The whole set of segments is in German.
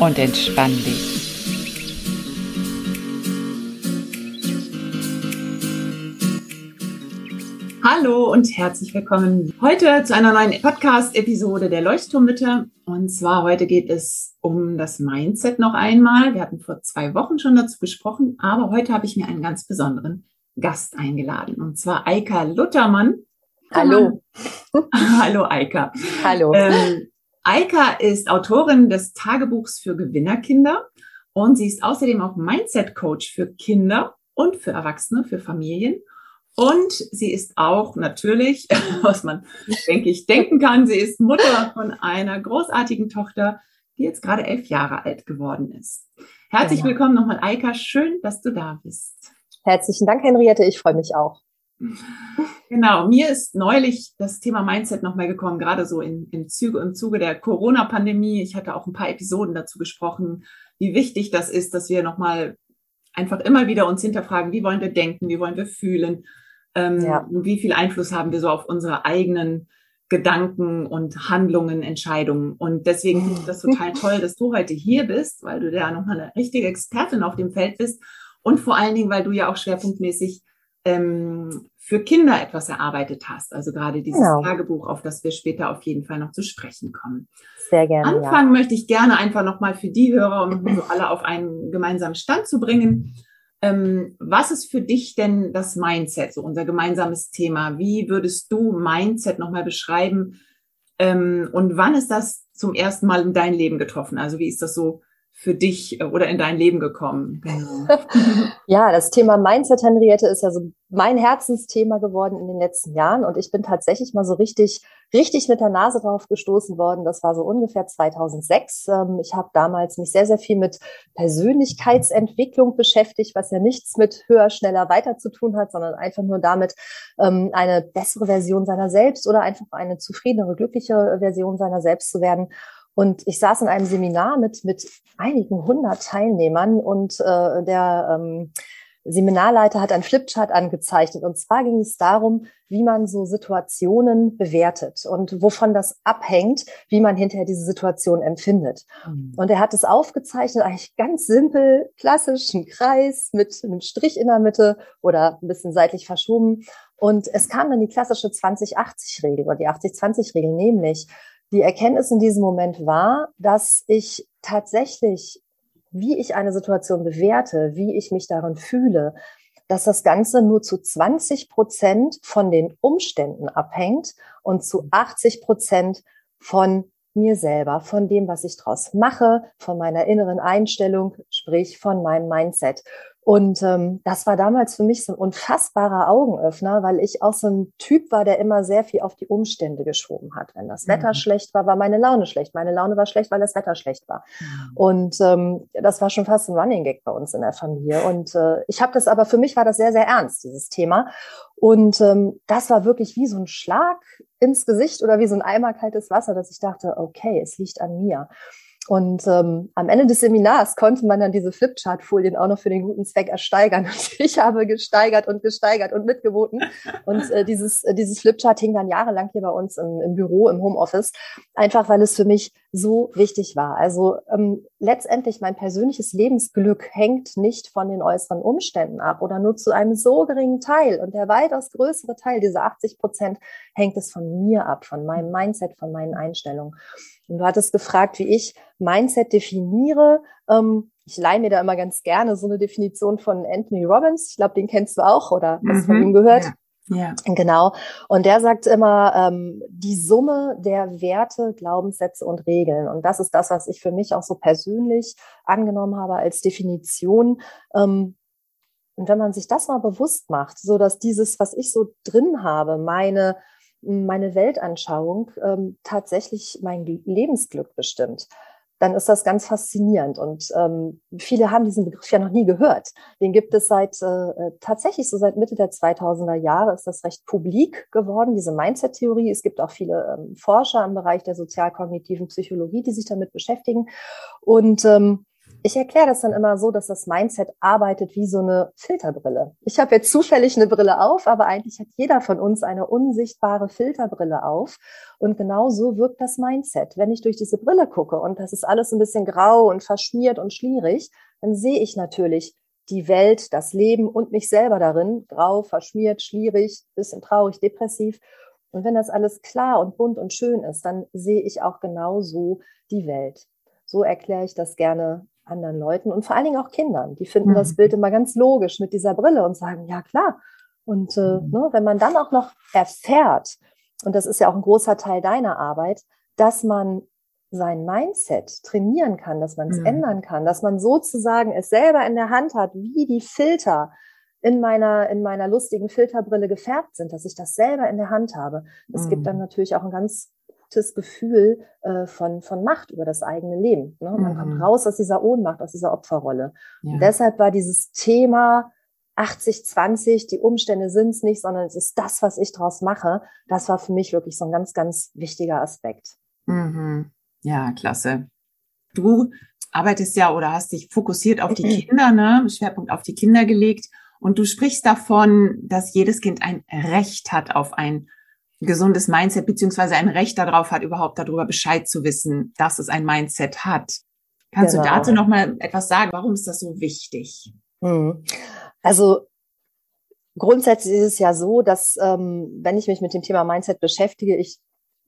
Und entspann dich. Hallo und herzlich willkommen heute zu einer neuen Podcast-Episode der Leuchtturmmütter. Und zwar heute geht es um das Mindset noch einmal. Wir hatten vor zwei Wochen schon dazu gesprochen, aber heute habe ich mir einen ganz besonderen Gast eingeladen und zwar Eika Luthermann. Hallo. Hallo Eika. Hallo. Ähm, Eika ist Autorin des Tagebuchs für Gewinnerkinder und sie ist außerdem auch Mindset-Coach für Kinder und für Erwachsene, für Familien. Und sie ist auch natürlich, was man, denke ich, denken kann, sie ist Mutter von einer großartigen Tochter, die jetzt gerade elf Jahre alt geworden ist. Herzlich genau. willkommen nochmal, Eika. Schön, dass du da bist. Herzlichen Dank, Henriette. Ich freue mich auch. Genau, mir ist neulich das Thema Mindset nochmal gekommen, gerade so in, im, Zuge, im Zuge der Corona-Pandemie. Ich hatte auch ein paar Episoden dazu gesprochen, wie wichtig das ist, dass wir nochmal einfach immer wieder uns hinterfragen, wie wollen wir denken, wie wollen wir fühlen, ähm, ja. Wie viel Einfluss haben wir so auf unsere eigenen Gedanken und Handlungen, Entscheidungen? Und deswegen finde ich das total toll, dass du heute hier bist, weil du ja nochmal eine richtige Expertin auf dem Feld bist und vor allen Dingen, weil du ja auch schwerpunktmäßig ähm, für Kinder etwas erarbeitet hast. Also gerade dieses genau. Tagebuch, auf das wir später auf jeden Fall noch zu sprechen kommen. Sehr gerne. Anfangen ja. möchte ich gerne einfach nochmal für die Hörer, um so alle auf einen gemeinsamen Stand zu bringen. Ähm, was ist für dich denn das Mindset, so unser gemeinsames Thema? Wie würdest du Mindset nochmal beschreiben? Ähm, und wann ist das zum ersten Mal in dein Leben getroffen? Also wie ist das so für dich äh, oder in dein Leben gekommen? Ja, das Thema Mindset, Henriette, ist ja so mein Herzensthema geworden in den letzten Jahren. Und ich bin tatsächlich mal so richtig, richtig mit der Nase drauf gestoßen worden. Das war so ungefähr 2006. Ähm, ich habe damals mich sehr, sehr viel mit Persönlichkeitsentwicklung beschäftigt, was ja nichts mit höher, schneller, weiter zu tun hat, sondern einfach nur damit, ähm, eine bessere Version seiner selbst oder einfach eine zufriedenere, glücklichere Version seiner selbst zu werden. Und ich saß in einem Seminar mit, mit einigen hundert Teilnehmern und äh, der ähm, Seminarleiter hat ein Flipchart angezeichnet. Und zwar ging es darum, wie man so Situationen bewertet und wovon das abhängt, wie man hinterher diese Situation empfindet. Mhm. Und er hat es aufgezeichnet, eigentlich ganz simpel, klassisch, ein Kreis mit einem Strich in der Mitte oder ein bisschen seitlich verschoben. Und es kam dann die klassische 20-80-Regel oder die 80-20-Regel, nämlich die Erkenntnis in diesem Moment war, dass ich tatsächlich, wie ich eine Situation bewerte, wie ich mich darin fühle, dass das Ganze nur zu 20 Prozent von den Umständen abhängt und zu 80 Prozent von mir selber, von dem, was ich draus mache, von meiner inneren Einstellung, sprich von meinem Mindset. Und ähm, das war damals für mich so ein unfassbarer Augenöffner, weil ich auch so ein Typ war, der immer sehr viel auf die Umstände geschoben hat. Wenn das Wetter mhm. schlecht war, war meine Laune schlecht. Meine Laune war schlecht, weil das Wetter schlecht war. Mhm. Und ähm, das war schon fast ein Running Gag bei uns in der Familie. Und äh, ich habe das aber, für mich war das sehr, sehr ernst, dieses Thema. Und ähm, das war wirklich wie so ein Schlag ins Gesicht oder wie so ein Eimer kaltes Wasser, dass ich dachte, okay, es liegt an mir. Und ähm, am Ende des Seminars konnte man dann diese Flipchart-Folien auch noch für den guten Zweck ersteigern. Und ich habe gesteigert und gesteigert und mitgeboten. Und äh, dieses, äh, dieses Flipchart hing dann jahrelang hier bei uns im, im Büro, im Homeoffice, einfach weil es für mich so wichtig war. Also ähm, letztendlich mein persönliches Lebensglück hängt nicht von den äußeren Umständen ab oder nur zu einem so geringen Teil. Und der weitaus größere Teil, diese 80 Prozent, hängt es von mir ab, von meinem Mindset, von meinen Einstellungen. Und du hattest gefragt, wie ich Mindset definiere. Ähm, ich leihe mir da immer ganz gerne so eine Definition von Anthony Robbins. Ich glaube, den kennst du auch oder hast mhm. von ihm gehört. Ja. Ja. Genau. Und der sagt immer, ähm, die Summe der Werte, Glaubenssätze und Regeln. Und das ist das, was ich für mich auch so persönlich angenommen habe als Definition. Ähm, und wenn man sich das mal bewusst macht, so dass dieses, was ich so drin habe, meine meine Weltanschauung ähm, tatsächlich mein Lebensglück bestimmt dann ist das ganz faszinierend. Und ähm, viele haben diesen Begriff ja noch nie gehört. Den gibt es seit äh, äh tatsächlich so seit Mitte der 2000er Jahre ist das recht publik geworden, diese Mindset-Theorie. Es gibt auch viele ähm, Forscher im Bereich der sozialkognitiven Psychologie, die sich damit beschäftigen. Und ähm, ich erkläre das dann immer so, dass das Mindset arbeitet wie so eine Filterbrille. Ich habe jetzt zufällig eine Brille auf, aber eigentlich hat jeder von uns eine unsichtbare Filterbrille auf. Und genau so wirkt das Mindset. Wenn ich durch diese Brille gucke und das ist alles ein bisschen grau und verschmiert und schlierig, dann sehe ich natürlich die Welt, das Leben und mich selber darin, grau, verschmiert, schlierig, bisschen traurig, depressiv. Und wenn das alles klar und bunt und schön ist, dann sehe ich auch genau so die Welt. So erkläre ich das gerne anderen Leuten und vor allen Dingen auch Kindern. Die finden mhm. das Bild immer ganz logisch mit dieser Brille und sagen, ja klar. Und äh, mhm. ne, wenn man dann auch noch erfährt, und das ist ja auch ein großer Teil deiner Arbeit, dass man sein Mindset trainieren kann, dass man es mhm. ändern kann, dass man sozusagen es selber in der Hand hat, wie die Filter in meiner, in meiner lustigen Filterbrille gefärbt sind, dass ich das selber in der Hand habe. Es gibt dann mhm. natürlich auch ein ganz gutes Gefühl äh, von, von Macht über das eigene Leben. Ne? Man mhm. kommt raus aus dieser Ohnmacht, aus dieser Opferrolle. Ja. Und deshalb war dieses Thema 80, 20, die Umstände sind es nicht, sondern es ist das, was ich draus mache. Das war für mich wirklich so ein ganz, ganz wichtiger Aspekt. Mhm. Ja, klasse. Du arbeitest ja oder hast dich fokussiert auf die Kinder, ne? Schwerpunkt auf die Kinder gelegt. Und du sprichst davon, dass jedes Kind ein Recht hat auf ein gesundes Mindset beziehungsweise ein Recht darauf hat, überhaupt darüber Bescheid zu wissen, dass es ein Mindset hat. Kannst genau. du dazu noch mal etwas sagen? Warum ist das so wichtig? Hm. Also grundsätzlich ist es ja so, dass ähm, wenn ich mich mit dem Thema Mindset beschäftige, ich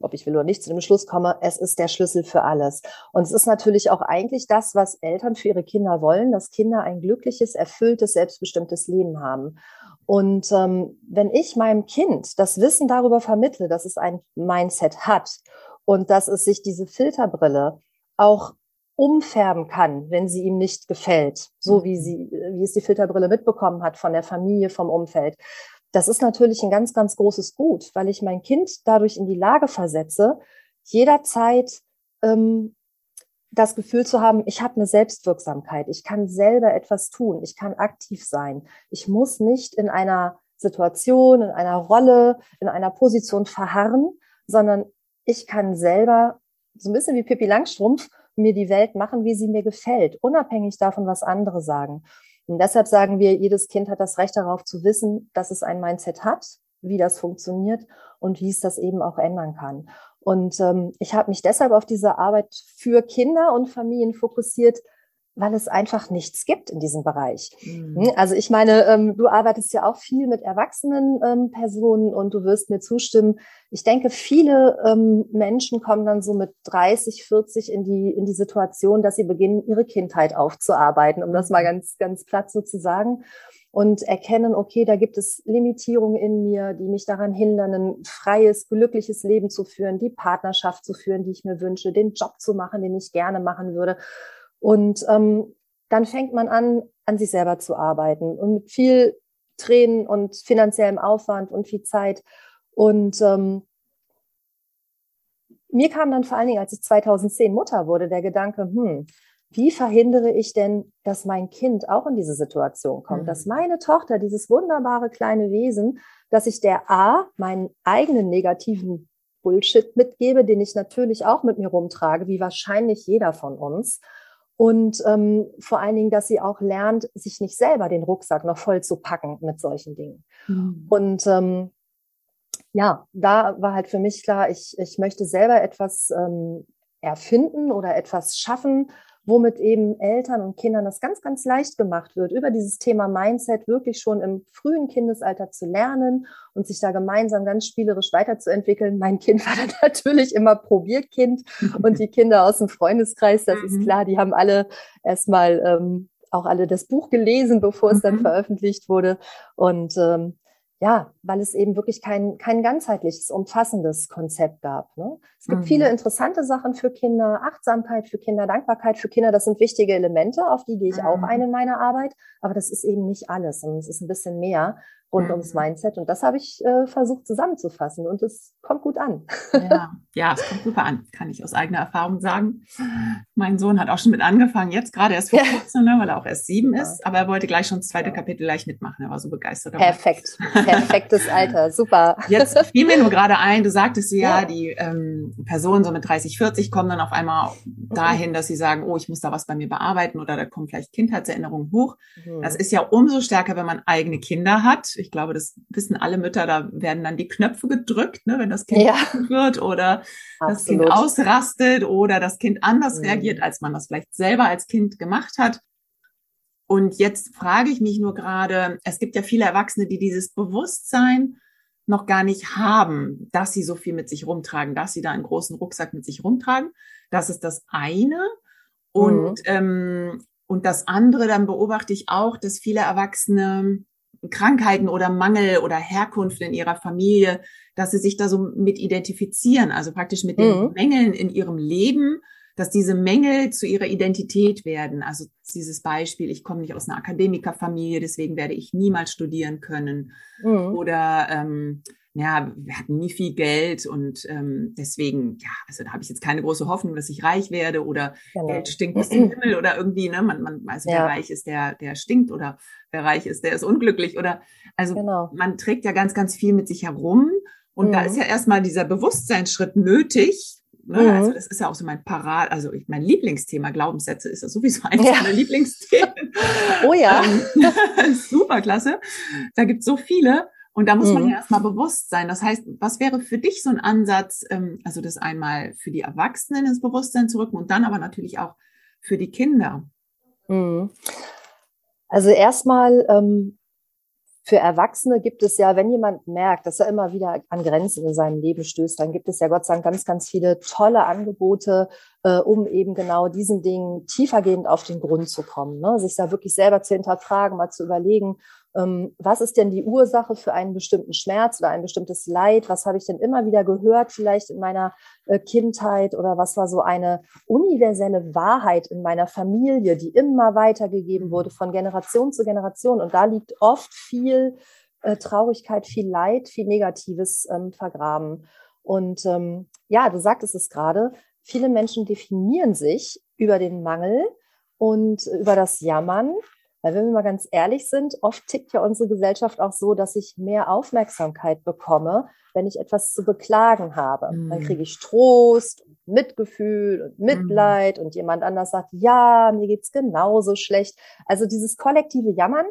ob ich will oder nicht, zu dem Schluss komme, es ist der Schlüssel für alles. Und es ist natürlich auch eigentlich das, was Eltern für ihre Kinder wollen, dass Kinder ein glückliches, erfülltes, selbstbestimmtes Leben haben. Und ähm, wenn ich meinem Kind das Wissen darüber vermittle, dass es ein Mindset hat und dass es sich diese Filterbrille auch umfärben kann, wenn sie ihm nicht gefällt, so wie mhm. sie, wie es die Filterbrille mitbekommen hat von der Familie, vom Umfeld. Das ist natürlich ein ganz, ganz großes Gut, weil ich mein Kind dadurch in die Lage versetze, jederzeit ähm, das Gefühl zu haben, ich habe eine Selbstwirksamkeit, ich kann selber etwas tun, ich kann aktiv sein. Ich muss nicht in einer Situation, in einer Rolle, in einer Position verharren, sondern ich kann selber, so ein bisschen wie Pippi Langstrumpf, mir die Welt machen, wie sie mir gefällt, unabhängig davon, was andere sagen. Und deshalb sagen wir, jedes Kind hat das Recht darauf zu wissen, dass es ein Mindset hat, wie das funktioniert und wie es das eben auch ändern kann. Und ähm, ich habe mich deshalb auf diese Arbeit für Kinder und Familien fokussiert, weil es einfach nichts gibt in diesem Bereich. Mhm. Hm, also ich meine, ähm, du arbeitest ja auch viel mit erwachsenen ähm, Personen und du wirst mir zustimmen. Ich denke, viele ähm, Menschen kommen dann so mit 30, 40 in die, in die Situation, dass sie beginnen, ihre Kindheit aufzuarbeiten, um das mal mhm. ganz, ganz platt so zu sagen und erkennen, okay, da gibt es Limitierungen in mir, die mich daran hindern, ein freies, glückliches Leben zu führen, die Partnerschaft zu führen, die ich mir wünsche, den Job zu machen, den ich gerne machen würde. Und ähm, dann fängt man an, an sich selber zu arbeiten und mit viel Tränen und finanziellem Aufwand und viel Zeit. Und ähm, mir kam dann vor allen Dingen, als ich 2010 Mutter wurde, der Gedanke, hm, wie verhindere ich denn, dass mein Kind auch in diese Situation kommt, mhm. dass meine Tochter, dieses wunderbare kleine Wesen, dass ich der A, meinen eigenen negativen Bullshit mitgebe, den ich natürlich auch mit mir rumtrage, wie wahrscheinlich jeder von uns. Und ähm, vor allen Dingen, dass sie auch lernt, sich nicht selber den Rucksack noch voll zu packen mit solchen Dingen. Mhm. Und ähm, ja, da war halt für mich klar, ich, ich möchte selber etwas ähm, erfinden oder etwas schaffen, womit eben Eltern und Kindern das ganz, ganz leicht gemacht wird, über dieses Thema Mindset wirklich schon im frühen Kindesalter zu lernen und sich da gemeinsam ganz spielerisch weiterzuentwickeln. Mein Kind war dann natürlich immer Probierkind und die Kinder aus dem Freundeskreis, das ist mhm. klar, die haben alle erstmal ähm, auch alle das Buch gelesen, bevor es dann mhm. veröffentlicht wurde. Und ähm, ja, weil es eben wirklich kein, kein ganzheitliches, umfassendes Konzept gab. Ne? Es gibt mhm. viele interessante Sachen für Kinder, Achtsamkeit für Kinder, Dankbarkeit für Kinder, das sind wichtige Elemente, auf die gehe ich mhm. auch ein in meiner Arbeit, aber das ist eben nicht alles, sondern es ist ein bisschen mehr. Rund ums Mindset. Und das habe ich äh, versucht zusammenzufassen und es kommt gut an. Ja. ja, es kommt super an, kann ich aus eigener Erfahrung sagen. Mein Sohn hat auch schon mit angefangen, jetzt gerade erst vor kurzem, ne, weil er auch erst sieben ja. ist, aber er wollte gleich schon das zweite ja. Kapitel gleich mitmachen. Er war so begeistert. Perfekt, perfektes Alter, super. Jetzt fiel mir nur gerade ein, du sagtest ja, ja. die ähm, Personen so mit 30, 40 kommen dann auf einmal dahin, dass sie sagen, oh, ich muss da was bei mir bearbeiten oder da kommen vielleicht Kindheitserinnerungen hoch. Mhm. Das ist ja umso stärker, wenn man eigene Kinder hat ich glaube, das wissen alle Mütter, da werden dann die Knöpfe gedrückt, ne, wenn das Kind ja. wird oder Absolut. das Kind ausrastet oder das Kind anders mhm. reagiert, als man das vielleicht selber als Kind gemacht hat. Und jetzt frage ich mich nur gerade, es gibt ja viele Erwachsene, die dieses Bewusstsein noch gar nicht haben, dass sie so viel mit sich rumtragen, dass sie da einen großen Rucksack mit sich rumtragen. Das ist das eine. Und, mhm. ähm, und das andere, dann beobachte ich auch, dass viele Erwachsene Krankheiten oder Mangel oder Herkunft in ihrer Familie, dass sie sich da so mit identifizieren, also praktisch mit den mhm. Mängeln in ihrem Leben, dass diese Mängel zu ihrer Identität werden. Also dieses Beispiel, ich komme nicht aus einer Akademikerfamilie, deswegen werde ich niemals studieren können. Mhm. Oder ähm, ja, wir hatten nie viel Geld und ähm, deswegen, ja, also da habe ich jetzt keine große Hoffnung, dass ich reich werde oder genau. Geld stinkt bis zum Himmel oder irgendwie, ne, man, man, also ja. wer reich ist, der, der stinkt oder wer reich ist, der ist unglücklich oder, also genau. man trägt ja ganz, ganz viel mit sich herum und mhm. da ist ja erstmal dieser Bewusstseinsschritt nötig, Ne? Also mhm. Also das ist ja auch so mein Parat, also ich, mein Lieblingsthema, Glaubenssätze ist ja sowieso eines ja. meiner Lieblingsthemen. Oh ja. Ähm, super klasse. Da gibt es so viele. Und da muss mhm. man ja erstmal bewusst sein. Das heißt, was wäre für dich so ein Ansatz, ähm, also das einmal für die Erwachsenen ins Bewusstsein zu rücken und dann aber natürlich auch für die Kinder? Mhm. Also erstmal ähm, für Erwachsene gibt es ja, wenn jemand merkt, dass er immer wieder an Grenzen in seinem Leben stößt, dann gibt es ja Gott sei Dank ganz, ganz viele tolle Angebote, äh, um eben genau diesen Dingen tiefergehend auf den Grund zu kommen. Ne? Sich da wirklich selber zu hinterfragen, mal zu überlegen, was ist denn die Ursache für einen bestimmten Schmerz oder ein bestimmtes Leid? Was habe ich denn immer wieder gehört, vielleicht in meiner äh, Kindheit oder was war so eine universelle Wahrheit in meiner Familie, die immer weitergegeben wurde von Generation zu Generation? Und da liegt oft viel äh, Traurigkeit, viel Leid, viel Negatives ähm, vergraben. Und ähm, ja, du sagtest es gerade, viele Menschen definieren sich über den Mangel und über das Jammern weil wenn wir mal ganz ehrlich sind, oft tickt ja unsere Gesellschaft auch so, dass ich mehr Aufmerksamkeit bekomme, wenn ich etwas zu beklagen habe. Mhm. Dann kriege ich Trost, Mitgefühl und Mitleid mhm. und jemand anders sagt, ja, mir geht's genauso schlecht. Also dieses kollektive Jammern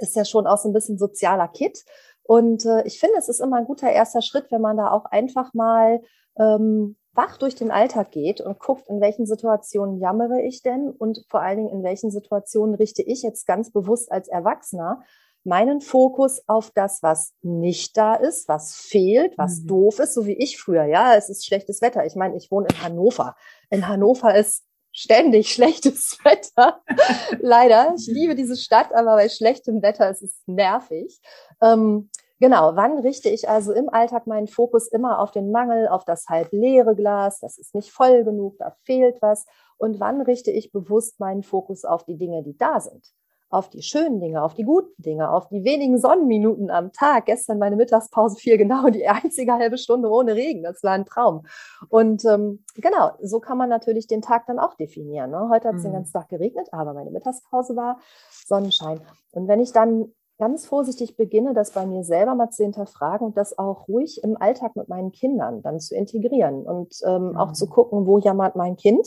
ist ja schon auch so ein bisschen sozialer Kit. Und äh, ich finde, es ist immer ein guter erster Schritt, wenn man da auch einfach mal ähm, wach durch den Alltag geht und guckt, in welchen Situationen jammere ich denn und vor allen Dingen in welchen Situationen richte ich jetzt ganz bewusst als Erwachsener meinen Fokus auf das, was nicht da ist, was fehlt, was mhm. doof ist, so wie ich früher. Ja, es ist schlechtes Wetter. Ich meine, ich wohne in Hannover. In Hannover ist ständig schlechtes Wetter. Leider. Ich liebe diese Stadt, aber bei schlechtem Wetter ist es nervig. Ähm, Genau, wann richte ich also im Alltag meinen Fokus immer auf den Mangel, auf das halb leere Glas, das ist nicht voll genug, da fehlt was. Und wann richte ich bewusst meinen Fokus auf die Dinge, die da sind? Auf die schönen Dinge, auf die guten Dinge, auf die wenigen Sonnenminuten am Tag. Gestern meine Mittagspause fiel genau die einzige halbe Stunde ohne Regen. Das war ein Traum. Und ähm, genau, so kann man natürlich den Tag dann auch definieren. Ne? Heute hat es mhm. den ganzen Tag geregnet, aber meine Mittagspause war Sonnenschein. Und wenn ich dann ganz vorsichtig beginne, das bei mir selber mal zu hinterfragen und das auch ruhig im Alltag mit meinen Kindern dann zu integrieren und ähm, mhm. auch zu gucken, wo jammert mein Kind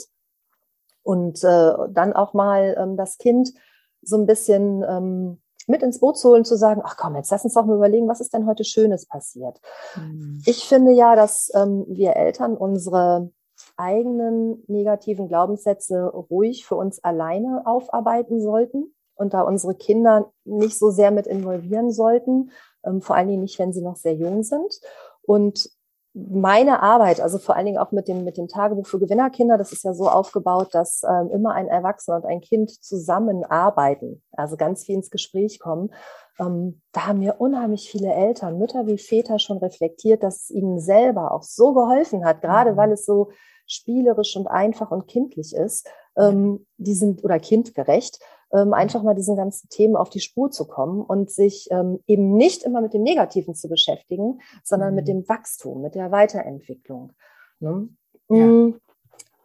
und äh, dann auch mal ähm, das Kind so ein bisschen ähm, mit ins Boot zu holen, zu sagen, ach komm, jetzt lass uns doch mal überlegen, was ist denn heute Schönes passiert. Mhm. Ich finde ja, dass ähm, wir Eltern unsere eigenen negativen Glaubenssätze ruhig für uns alleine aufarbeiten sollten und da unsere Kinder nicht so sehr mit involvieren sollten, ähm, vor allen Dingen nicht, wenn sie noch sehr jung sind. Und meine Arbeit, also vor allen Dingen auch mit dem, mit dem Tagebuch für Gewinnerkinder, das ist ja so aufgebaut, dass ähm, immer ein Erwachsener und ein Kind zusammenarbeiten, also ganz viel ins Gespräch kommen. Ähm, da haben mir unheimlich viele Eltern, Mütter wie Väter schon reflektiert, dass es ihnen selber auch so geholfen hat, gerade mhm. weil es so spielerisch und einfach und kindlich ist. Ähm, die sind oder kindgerecht, ähm, einfach mal diesen ganzen Themen auf die Spur zu kommen und sich ähm, eben nicht immer mit dem Negativen zu beschäftigen, sondern mhm. mit dem Wachstum, mit der Weiterentwicklung. Ne? Ja. Mm.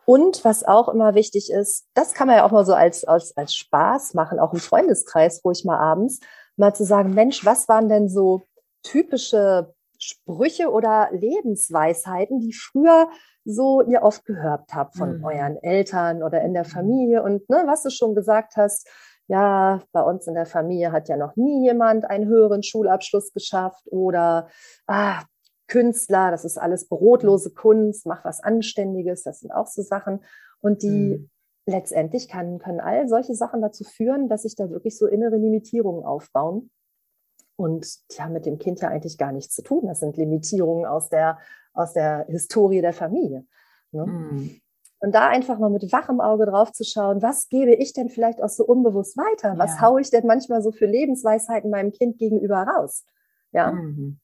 Und was auch immer wichtig ist, das kann man ja auch mal so als, als, als Spaß machen, auch im Freundeskreis ruhig mal abends, mal zu sagen, Mensch, was waren denn so typische Sprüche oder Lebensweisheiten, die früher so ihr oft gehört habt von mhm. euren Eltern oder in der mhm. Familie und ne, was du schon gesagt hast, ja, bei uns in der Familie hat ja noch nie jemand einen höheren Schulabschluss geschafft oder ah, Künstler, das ist alles brotlose Kunst, mach was Anständiges, das sind auch so Sachen. Und die mhm. letztendlich kann, können all solche Sachen dazu führen, dass sich da wirklich so innere Limitierungen aufbauen. Und die haben mit dem Kind ja eigentlich gar nichts zu tun. Das sind Limitierungen aus der, aus der Historie der Familie. Ne? Mhm. Und da einfach mal mit wachem Auge drauf zu schauen, was gebe ich denn vielleicht auch so unbewusst weiter? Was ja. haue ich denn manchmal so für Lebensweisheiten meinem Kind gegenüber raus? Ja. Mhm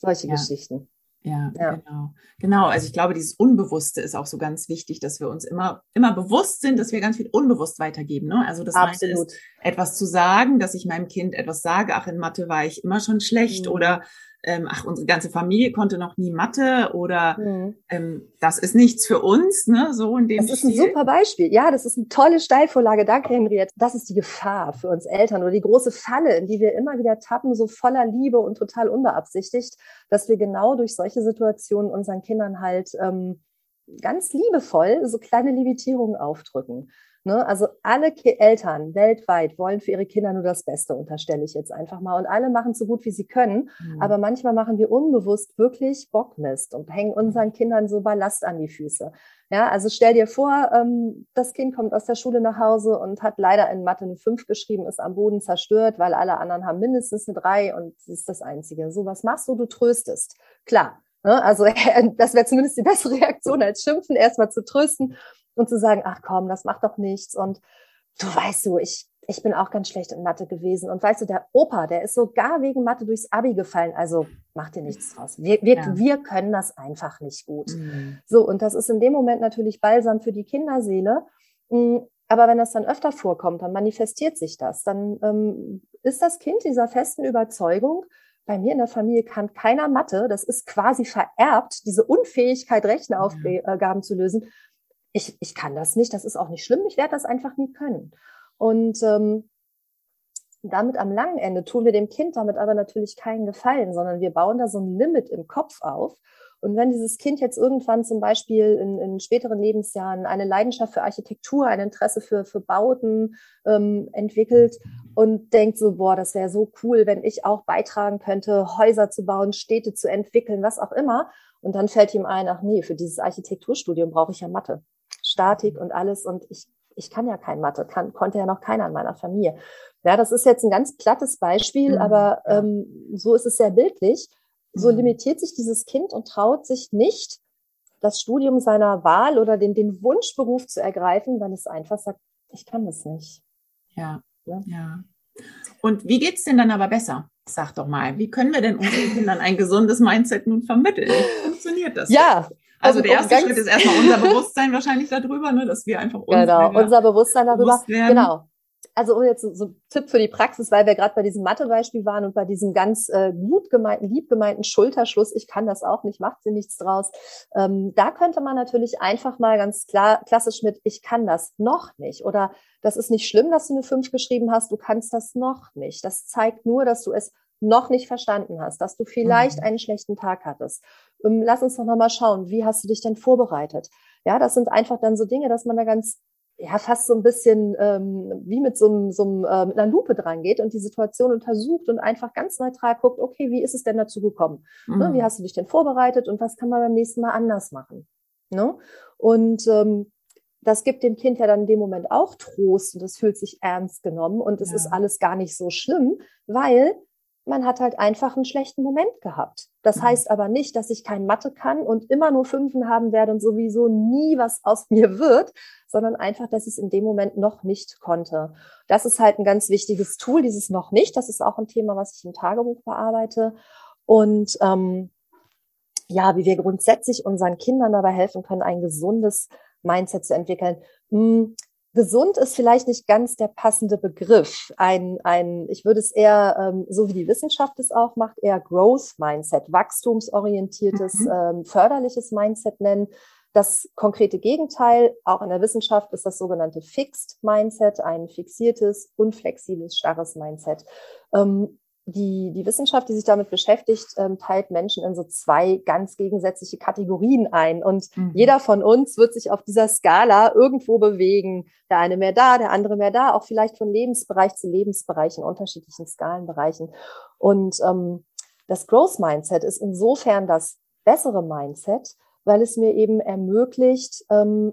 solche ja. Geschichten. Ja, ja, genau. Genau. Also ich glaube, dieses Unbewusste ist auch so ganz wichtig, dass wir uns immer, immer bewusst sind, dass wir ganz viel unbewusst weitergeben. Ne? Also das Absolut. ist, etwas zu sagen, dass ich meinem Kind etwas sage, ach, in Mathe war ich immer schon schlecht mhm. oder ähm, ach, unsere ganze Familie konnte noch nie Mathe oder mhm. ähm, das ist nichts für uns, ne? So in dem Das ist ein super Beispiel. Ja, das ist eine tolle Steilvorlage. Danke, Henriette. Das ist die Gefahr für uns Eltern oder die große Falle, in die wir immer wieder tappen, so voller Liebe und total unbeabsichtigt, dass wir genau durch solche Situationen unseren Kindern halt ähm, ganz liebevoll so kleine Limitierungen aufdrücken. Ne? Also alle Eltern weltweit wollen für ihre Kinder nur das Beste, unterstelle ich jetzt einfach mal. Und alle machen so gut, wie sie können. Mhm. Aber manchmal machen wir unbewusst wirklich Bockmist und hängen unseren Kindern so Ballast an die Füße. Ja, also stell dir vor, ähm, das Kind kommt aus der Schule nach Hause und hat leider in Mathe eine 5 geschrieben, ist am Boden zerstört, weil alle anderen haben mindestens eine 3 und sie ist das Einzige. So, was machst du? Du tröstest. Klar. Ne? Also das wäre zumindest die bessere Reaktion als Schimpfen, erstmal zu trösten und zu sagen, ach komm, das macht doch nichts. Und du weißt so, ich, ich bin auch ganz schlecht in Mathe gewesen. Und weißt du, der Opa, der ist sogar wegen Mathe durchs Abi gefallen. Also mach dir nichts draus. Wir, wir, ja. wir können das einfach nicht gut. Mhm. So, und das ist in dem Moment natürlich balsam für die Kinderseele. Mm, aber wenn das dann öfter vorkommt, dann manifestiert sich das. Dann ähm, ist das Kind dieser festen Überzeugung, bei mir in der Familie kann keiner Mathe. Das ist quasi vererbt, diese Unfähigkeit, Rechenaufgaben zu lösen ich, ich kann das nicht, das ist auch nicht schlimm, ich werde das einfach nie können. Und ähm, damit am langen Ende tun wir dem Kind damit aber natürlich keinen Gefallen, sondern wir bauen da so ein Limit im Kopf auf. Und wenn dieses Kind jetzt irgendwann zum Beispiel in, in späteren Lebensjahren eine Leidenschaft für Architektur, ein Interesse für, für Bauten ähm, entwickelt und denkt so, boah, das wäre so cool, wenn ich auch beitragen könnte, Häuser zu bauen, Städte zu entwickeln, was auch immer. Und dann fällt ihm ein, ach nee, für dieses Architekturstudium brauche ich ja Mathe. Statik und alles. Und ich, ich kann ja kein Mathe, kann, konnte ja noch keiner in meiner Familie. Ja, das ist jetzt ein ganz plattes Beispiel, mhm. aber ähm, so ist es sehr bildlich. So mhm. limitiert sich dieses Kind und traut sich nicht, das Studium seiner Wahl oder den, den Wunschberuf zu ergreifen, weil es einfach sagt, ich kann das nicht. Ja, ja. ja. Und wie geht's denn dann aber besser? Sag doch mal, wie können wir denn unseren Kindern ein gesundes Mindset nun vermitteln? Wie funktioniert das? Ja, also der erste Schritt ist erstmal unser Bewusstsein wahrscheinlich darüber, ne, dass wir einfach uns genau unser Bewusstsein darüber genau. Also jetzt so, so ein Tipp für die Praxis, weil wir gerade bei diesem Mathe-Beispiel waren und bei diesem ganz äh, gut gemeinten, lieb gemeinten Schulterschluss, ich kann das auch nicht, macht sie nichts draus. Ähm, da könnte man natürlich einfach mal ganz klar, klassisch mit, ich kann das noch nicht oder das ist nicht schlimm, dass du eine 5 geschrieben hast, du kannst das noch nicht. Das zeigt nur, dass du es noch nicht verstanden hast, dass du vielleicht mhm. einen schlechten Tag hattest. Ähm, lass uns doch nochmal schauen, wie hast du dich denn vorbereitet? Ja, das sind einfach dann so Dinge, dass man da ganz, ja, fast so ein bisschen ähm, wie mit so, einem, so einem, äh, mit einer Lupe dran geht und die Situation untersucht und einfach ganz neutral guckt, okay, wie ist es denn dazu gekommen? Mhm. Ne, wie hast du dich denn vorbereitet und was kann man beim nächsten Mal anders machen? Ne? Und ähm, das gibt dem Kind ja dann in dem Moment auch Trost und es fühlt sich ernst genommen und es ja. ist alles gar nicht so schlimm, weil man hat halt einfach einen schlechten Moment gehabt. Das mhm. heißt aber nicht, dass ich kein Mathe kann und immer nur Fünfen haben werde und sowieso nie was aus mir wird, sondern einfach, dass ich es in dem Moment noch nicht konnte. Das ist halt ein ganz wichtiges Tool, dieses noch nicht. Das ist auch ein Thema, was ich im Tagebuch bearbeite. Und ähm, ja, wie wir grundsätzlich unseren Kindern dabei helfen können, ein gesundes Mindset zu entwickeln. Hm, gesund ist vielleicht nicht ganz der passende Begriff. Ein, ein, ich würde es eher, ähm, so wie die Wissenschaft es auch macht, eher Growth Mindset, wachstumsorientiertes, mhm. ähm, förderliches Mindset nennen. Das konkrete Gegenteil, auch in der Wissenschaft, ist das sogenannte Fixed Mindset, ein fixiertes, unflexibles, starres Mindset. Ähm, die, die Wissenschaft, die sich damit beschäftigt, ähm, teilt Menschen in so zwei ganz gegensätzliche Kategorien ein. Und mhm. jeder von uns wird sich auf dieser Skala irgendwo bewegen. Der eine mehr da, der andere mehr da, auch vielleicht von Lebensbereich zu Lebensbereich in unterschiedlichen Skalenbereichen. Und ähm, das Growth Mindset ist insofern das bessere Mindset, weil es mir eben ermöglicht, ähm,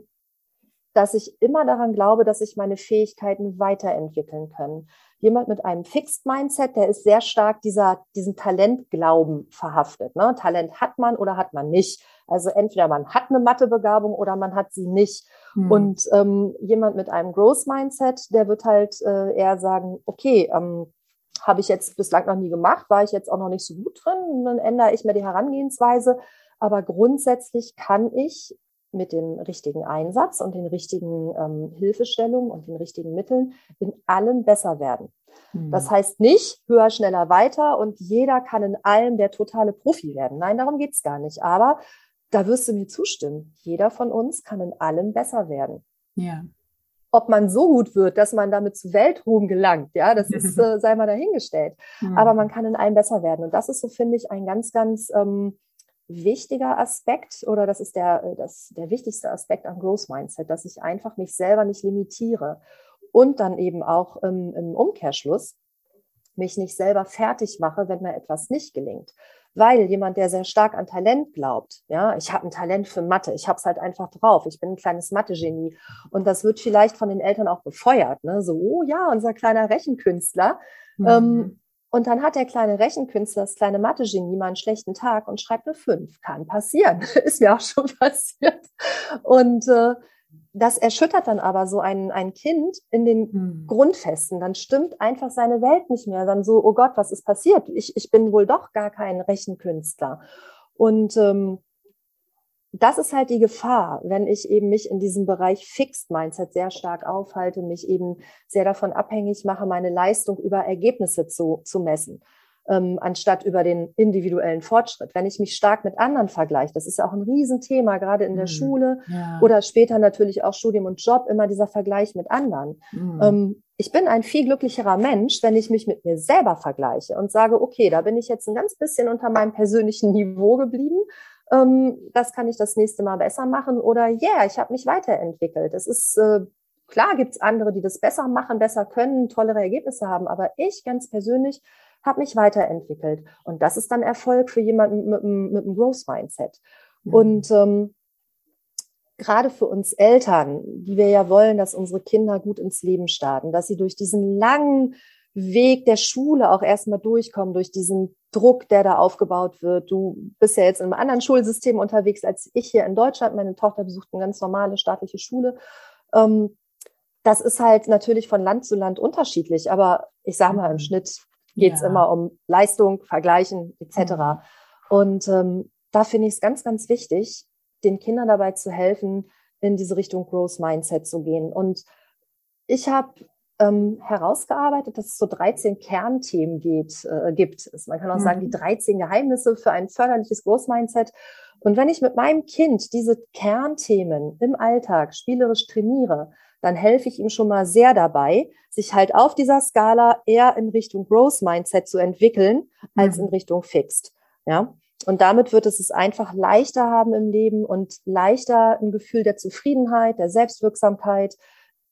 dass ich immer daran glaube, dass sich meine Fähigkeiten weiterentwickeln können. Jemand mit einem Fixed Mindset, der ist sehr stark dieser, diesen Talentglauben verhaftet. Ne? Talent hat man oder hat man nicht. Also entweder man hat eine Mathebegabung oder man hat sie nicht. Mhm. Und ähm, jemand mit einem Growth Mindset, der wird halt äh, eher sagen, okay, ähm, habe ich jetzt bislang noch nie gemacht, war ich jetzt auch noch nicht so gut drin, dann ändere ich mir die Herangehensweise. Aber grundsätzlich kann ich mit dem richtigen Einsatz und den richtigen ähm, Hilfestellungen und den richtigen Mitteln in allem besser werden. Mhm. Das heißt nicht höher, schneller, weiter und jeder kann in allem der totale Profi werden. Nein, darum geht's gar nicht. Aber da wirst du mir zustimmen. Jeder von uns kann in allem besser werden. Ja. Ob man so gut wird, dass man damit zu Weltruhm gelangt, ja, das ist, äh, sei mal dahingestellt. Mhm. Aber man kann in allem besser werden. Und das ist so, finde ich, ein ganz, ganz ähm, wichtiger Aspekt oder das ist der, äh, das, der wichtigste Aspekt am Growth Mindset, dass ich einfach mich selber nicht limitiere und dann eben auch im, im Umkehrschluss mich nicht selber fertig mache, wenn mir etwas nicht gelingt. Weil jemand, der sehr stark an Talent glaubt, ja, ich habe ein Talent für Mathe, ich habe es halt einfach drauf, ich bin ein kleines Mathe-Genie und das wird vielleicht von den Eltern auch befeuert, ne? so, oh ja, unser kleiner Rechenkünstler. Mhm. Ähm, und dann hat der kleine Rechenkünstler, das kleine Mathe-Genie mal einen schlechten Tag und schreibt eine 5. Kann passieren. Ist mir auch schon passiert. Und äh, das erschüttert dann aber so ein, ein Kind in den hm. Grundfesten. Dann stimmt einfach seine Welt nicht mehr. Dann so, oh Gott, was ist passiert? Ich, ich bin wohl doch gar kein Rechenkünstler. Und ähm, das ist halt die Gefahr, wenn ich eben mich in diesem Bereich Fixed Mindset sehr stark aufhalte, mich eben sehr davon abhängig mache, meine Leistung über Ergebnisse zu, zu messen, ähm, anstatt über den individuellen Fortschritt. Wenn ich mich stark mit anderen vergleiche, das ist ja auch ein Riesenthema, gerade in der mhm. Schule ja. oder später natürlich auch Studium und Job, immer dieser Vergleich mit anderen. Mhm. Ähm, ich bin ein viel glücklicherer Mensch, wenn ich mich mit mir selber vergleiche und sage, okay, da bin ich jetzt ein ganz bisschen unter meinem persönlichen Niveau geblieben ähm, das kann ich das nächste Mal besser machen oder yeah, ich habe mich weiterentwickelt. Es ist äh, klar, gibt's andere, die das besser machen, besser können, tollere Ergebnisse haben, aber ich ganz persönlich habe mich weiterentwickelt und das ist dann Erfolg für jemanden mit, mit, mit einem Growth Mindset. Mhm. Und ähm, gerade für uns Eltern, die wir ja wollen, dass unsere Kinder gut ins Leben starten, dass sie durch diesen langen Weg der Schule auch erstmal durchkommen, durch diesen Druck, der da aufgebaut wird. Du bist ja jetzt in einem anderen Schulsystem unterwegs als ich hier in Deutschland. Meine Tochter besucht eine ganz normale staatliche Schule. Ähm, das ist halt natürlich von Land zu Land unterschiedlich, aber ich sage mal, im mhm. Schnitt geht es ja. immer um Leistung, Vergleichen etc. Mhm. Und ähm, da finde ich es ganz, ganz wichtig, den Kindern dabei zu helfen, in diese Richtung Growth Mindset zu gehen. Und ich habe ähm, herausgearbeitet, dass es so 13 Kernthemen geht, äh, gibt. Man kann auch mhm. sagen, die 13 Geheimnisse für ein förderliches Großmindset. Und wenn ich mit meinem Kind diese Kernthemen im Alltag spielerisch trainiere, dann helfe ich ihm schon mal sehr dabei, sich halt auf dieser Skala eher in Richtung Growth Mindset zu entwickeln, als mhm. in Richtung Fixed. Ja. Und damit wird es es einfach leichter haben im Leben und leichter ein Gefühl der Zufriedenheit, der Selbstwirksamkeit,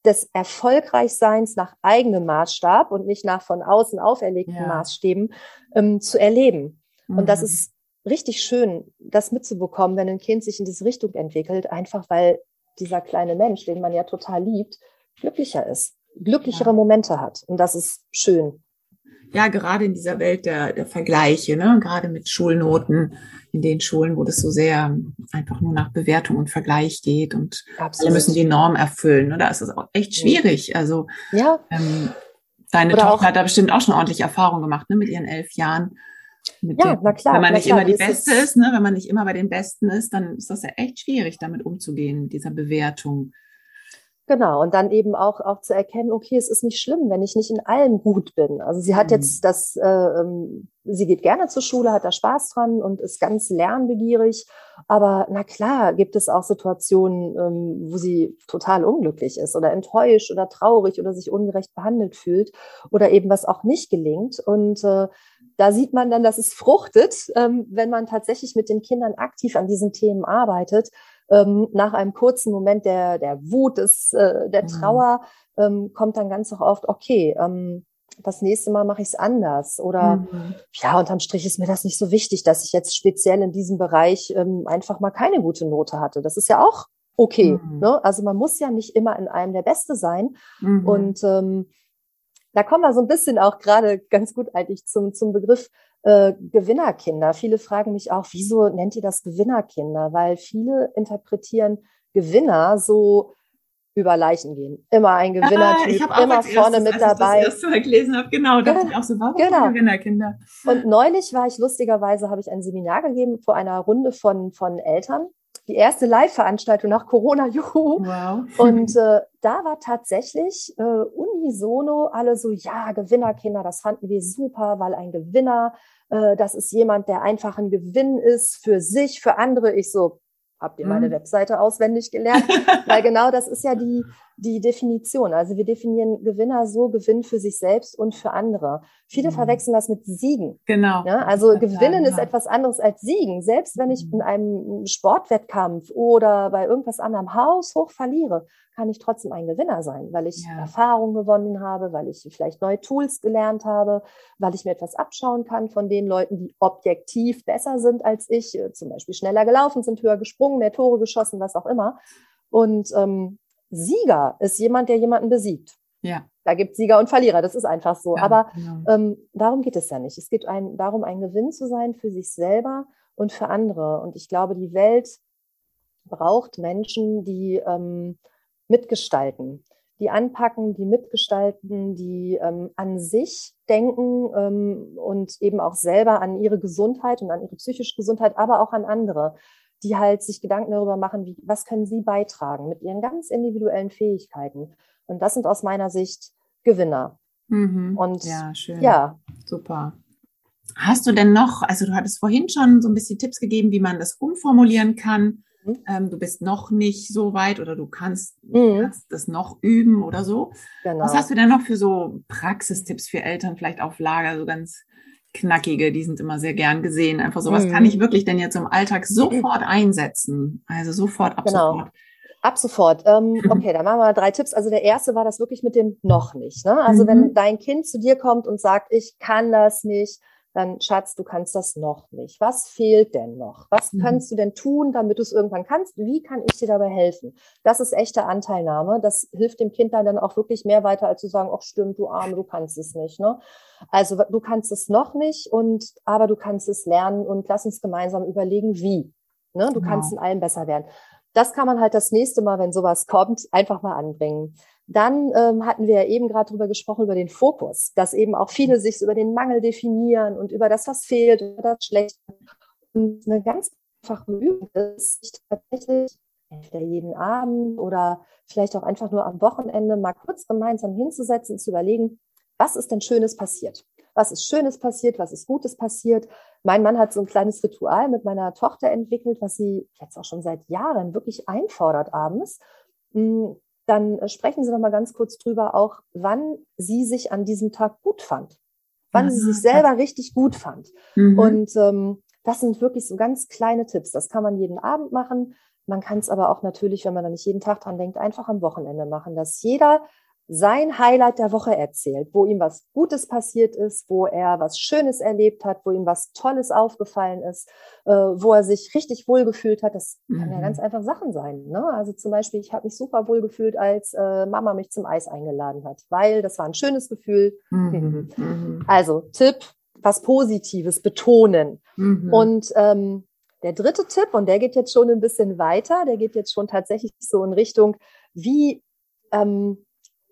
des Erfolgreichseins nach eigenem Maßstab und nicht nach von außen auferlegten ja. Maßstäben ähm, zu erleben. Mhm. Und das mhm. ist richtig schön, das mitzubekommen, wenn ein Kind sich in diese Richtung entwickelt, einfach weil dieser kleine Mensch, den man ja total liebt, glücklicher ist, glücklichere ja. Momente hat. Und das ist schön ja, gerade in dieser Welt der, der Vergleiche, ne, gerade mit Schulnoten, in den Schulen, wo das so sehr einfach nur nach Bewertung und Vergleich geht und Absolut. alle müssen die Norm erfüllen. Ne? Da ist es auch echt schwierig. Also ja. ähm, deine Oder Tochter hat da bestimmt auch schon ordentlich Erfahrung gemacht, ne, mit ihren elf Jahren. Mit ja, dem, na klar. Wenn man nicht klar, immer die Beste ist, ist, ne, wenn man nicht immer bei den Besten ist, dann ist das ja echt schwierig, damit umzugehen, mit dieser Bewertung. Genau, und dann eben auch, auch zu erkennen, okay, es ist nicht schlimm, wenn ich nicht in allem gut bin. Also sie hat mhm. jetzt das, äh, ähm, sie geht gerne zur Schule, hat da Spaß dran und ist ganz lernbegierig. Aber na klar, gibt es auch Situationen, ähm, wo sie total unglücklich ist oder enttäuscht oder traurig oder sich ungerecht behandelt fühlt oder eben was auch nicht gelingt. Und äh, da sieht man dann, dass es fruchtet, ähm, wenn man tatsächlich mit den Kindern aktiv an diesen Themen arbeitet ähm, nach einem kurzen Moment der, der Wut, des, äh, der mhm. Trauer, ähm, kommt dann ganz oft, okay, ähm, das nächste Mal mache ich es anders. Oder mhm. ja, unterm Strich ist mir das nicht so wichtig, dass ich jetzt speziell in diesem Bereich ähm, einfach mal keine gute Note hatte. Das ist ja auch okay. Mhm. Ne? Also man muss ja nicht immer in einem der Beste sein. Mhm. Und ähm, da kommen wir so ein bisschen auch gerade ganz gut eigentlich zum, zum Begriff äh, Gewinnerkinder. Viele fragen mich auch, wieso nennt ihr das Gewinnerkinder? Weil viele interpretieren Gewinner so über Leichen gehen. Immer ein Gewinnertyp, ah, immer vorne erstes, mit dabei. Ich das erste Mal gelesen habe, genau, dachte ja, ich auch so, warum genau. Gewinnerkinder? Und neulich war ich lustigerweise, habe ich ein Seminar gegeben vor einer Runde von, von Eltern. Die erste Live-Veranstaltung nach Corona, juhu. Wow. Und äh, da war tatsächlich äh, unisono alle so, ja, Gewinnerkinder, das fanden wir super, weil ein Gewinner äh, das ist jemand, der einfach ein Gewinn ist für sich, für andere. Ich so, habt ihr meine mhm. Webseite auswendig gelernt? Weil genau das ist ja die, die Definition. Also wir definieren Gewinner so, Gewinn für sich selbst und für andere. Viele mhm. verwechseln das mit Siegen. Genau. Ja, also Gewinnen ja, ist etwas anderes als Siegen. Selbst wenn ich mhm. in einem Sportwettkampf oder bei irgendwas anderem Haus hoch verliere, kann ich trotzdem ein Gewinner sein, weil ich ja. Erfahrung gewonnen habe, weil ich vielleicht neue Tools gelernt habe, weil ich mir etwas abschauen kann von den Leuten, die objektiv besser sind als ich, äh, zum Beispiel schneller gelaufen sind, höher gesprungen, mehr Tore geschossen, was auch immer. Und ähm, Sieger ist jemand, der jemanden besiegt. Ja. Da gibt Sieger und Verlierer, das ist einfach so. Ja, Aber genau. ähm, darum geht es ja nicht. Es geht ein, darum, ein Gewinn zu sein für sich selber und für andere. Und ich glaube, die Welt braucht Menschen, die ähm, mitgestalten, die anpacken, die mitgestalten, die ähm, an sich denken ähm, und eben auch selber an ihre Gesundheit und an ihre psychische Gesundheit, aber auch an andere, die halt sich Gedanken darüber machen, wie, was können sie beitragen mit ihren ganz individuellen Fähigkeiten. Und das sind aus meiner Sicht Gewinner. Mhm. Und ja, schön. Ja. Super. Hast du denn noch, also du hattest vorhin schon so ein bisschen Tipps gegeben, wie man das umformulieren kann. Mhm. Ähm, du bist noch nicht so weit oder du kannst, mhm. kannst das noch üben oder so. Genau. Was hast du denn noch für so Praxistipps für Eltern, vielleicht auf Lager, so ganz knackige, die sind immer sehr gern gesehen. Einfach so, was mhm. kann ich wirklich denn jetzt im Alltag sofort einsetzen? Also sofort, ab genau. sofort. Ab sofort. Ähm, okay, dann machen wir mal drei Tipps. Also der erste war das wirklich mit dem noch nicht. Ne? Also mhm. wenn dein Kind zu dir kommt und sagt, ich kann das nicht, dann Schatz, du kannst das noch nicht. Was fehlt denn noch? Was mhm. kannst du denn tun, damit du es irgendwann kannst? Wie kann ich dir dabei helfen? Das ist echte Anteilnahme. Das hilft dem Kind dann auch wirklich mehr weiter, als zu sagen, ach stimmt, du Arm, du kannst es nicht. Ne? Also du kannst es noch nicht und aber du kannst es lernen und lass uns gemeinsam überlegen, wie. Ne? Du genau. kannst in allem besser werden. Das kann man halt das nächste Mal, wenn sowas kommt, einfach mal anbringen. Dann ähm, hatten wir ja eben gerade drüber gesprochen, über den Fokus, dass eben auch viele sich über den Mangel definieren und über das, was fehlt, über das Schlechte. Und eine ganz einfache Übung ist, sich tatsächlich entweder jeden Abend oder vielleicht auch einfach nur am Wochenende mal kurz gemeinsam hinzusetzen und zu überlegen, was ist denn Schönes passiert? Was ist Schönes passiert? Was ist Gutes passiert? Mein Mann hat so ein kleines Ritual mit meiner Tochter entwickelt, was sie jetzt auch schon seit Jahren wirklich einfordert abends. Dann äh, sprechen Sie noch mal ganz kurz drüber auch, wann sie sich an diesem Tag gut fand, wann mhm. sie sich selber richtig gut fand. Mhm. Und ähm, das sind wirklich so ganz kleine Tipps. Das kann man jeden Abend machen. Man kann es aber auch natürlich, wenn man da nicht jeden Tag dran denkt, einfach am Wochenende machen, dass jeder sein Highlight der Woche erzählt, wo ihm was Gutes passiert ist, wo er was Schönes erlebt hat, wo ihm was Tolles aufgefallen ist, äh, wo er sich richtig wohlgefühlt hat. Das mhm. kann ja ganz einfach Sachen sein. Ne? Also zum Beispiel, ich habe mich super wohlgefühlt, als äh, Mama mich zum Eis eingeladen hat, weil das war ein schönes Gefühl. Mhm. Mhm. Also Tipp, was Positives betonen. Mhm. Und ähm, der dritte Tipp, und der geht jetzt schon ein bisschen weiter, der geht jetzt schon tatsächlich so in Richtung, wie ähm,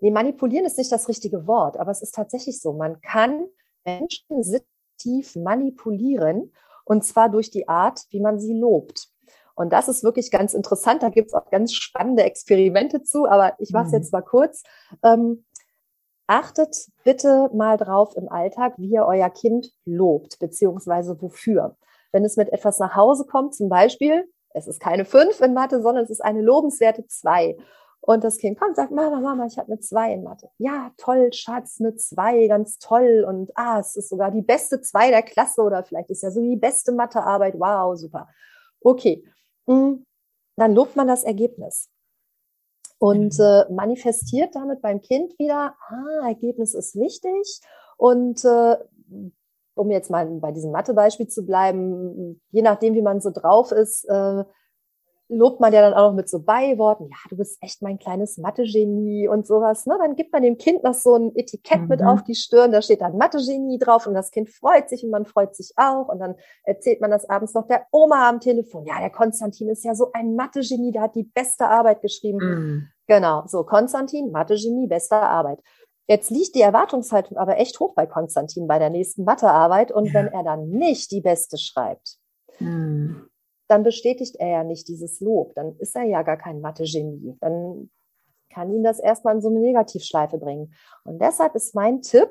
Nee, manipulieren ist nicht das richtige Wort, aber es ist tatsächlich so. Man kann Menschen situativ manipulieren und zwar durch die Art, wie man sie lobt. Und das ist wirklich ganz interessant. Da gibt es auch ganz spannende Experimente zu, aber ich mache es mhm. jetzt mal kurz. Ähm, achtet bitte mal drauf im Alltag, wie ihr euer Kind lobt, beziehungsweise wofür. Wenn es mit etwas nach Hause kommt, zum Beispiel, es ist keine fünf in Mathe, sondern es ist eine lobenswerte zwei. Und das Kind kommt und sagt, Mama, Mama, ich habe eine zwei in Mathe. Ja, toll, Schatz, eine zwei, ganz toll. Und ah, es ist sogar die beste zwei der Klasse oder vielleicht ist ja so die beste Mathearbeit. Wow, super. Okay, hm, dann lobt man das Ergebnis und mhm. äh, manifestiert damit beim Kind wieder, ah, Ergebnis ist wichtig und äh, um jetzt mal bei diesem Mathebeispiel zu bleiben, je nachdem, wie man so drauf ist, äh, lobt man ja dann auch noch mit so Beiworten, ja, du bist echt mein kleines Mathe-Genie und sowas. Ne? Dann gibt man dem Kind noch so ein Etikett mhm. mit auf die Stirn, da steht dann Mathe-Genie drauf und das Kind freut sich und man freut sich auch. Und dann erzählt man das abends noch der Oma am Telefon. Ja, der Konstantin ist ja so ein Mathe-Genie, der hat die beste Arbeit geschrieben. Mhm. Genau, so Konstantin, Mathe-Genie, beste Arbeit. Jetzt liegt die Erwartungshaltung aber echt hoch bei Konstantin bei der nächsten Mathearbeit. Und ja. wenn er dann nicht die beste schreibt, mhm dann bestätigt er ja nicht dieses Lob. Dann ist er ja gar kein Mathe-Genie. Dann kann ihn das erstmal in so eine Negativschleife bringen. Und deshalb ist mein Tipp,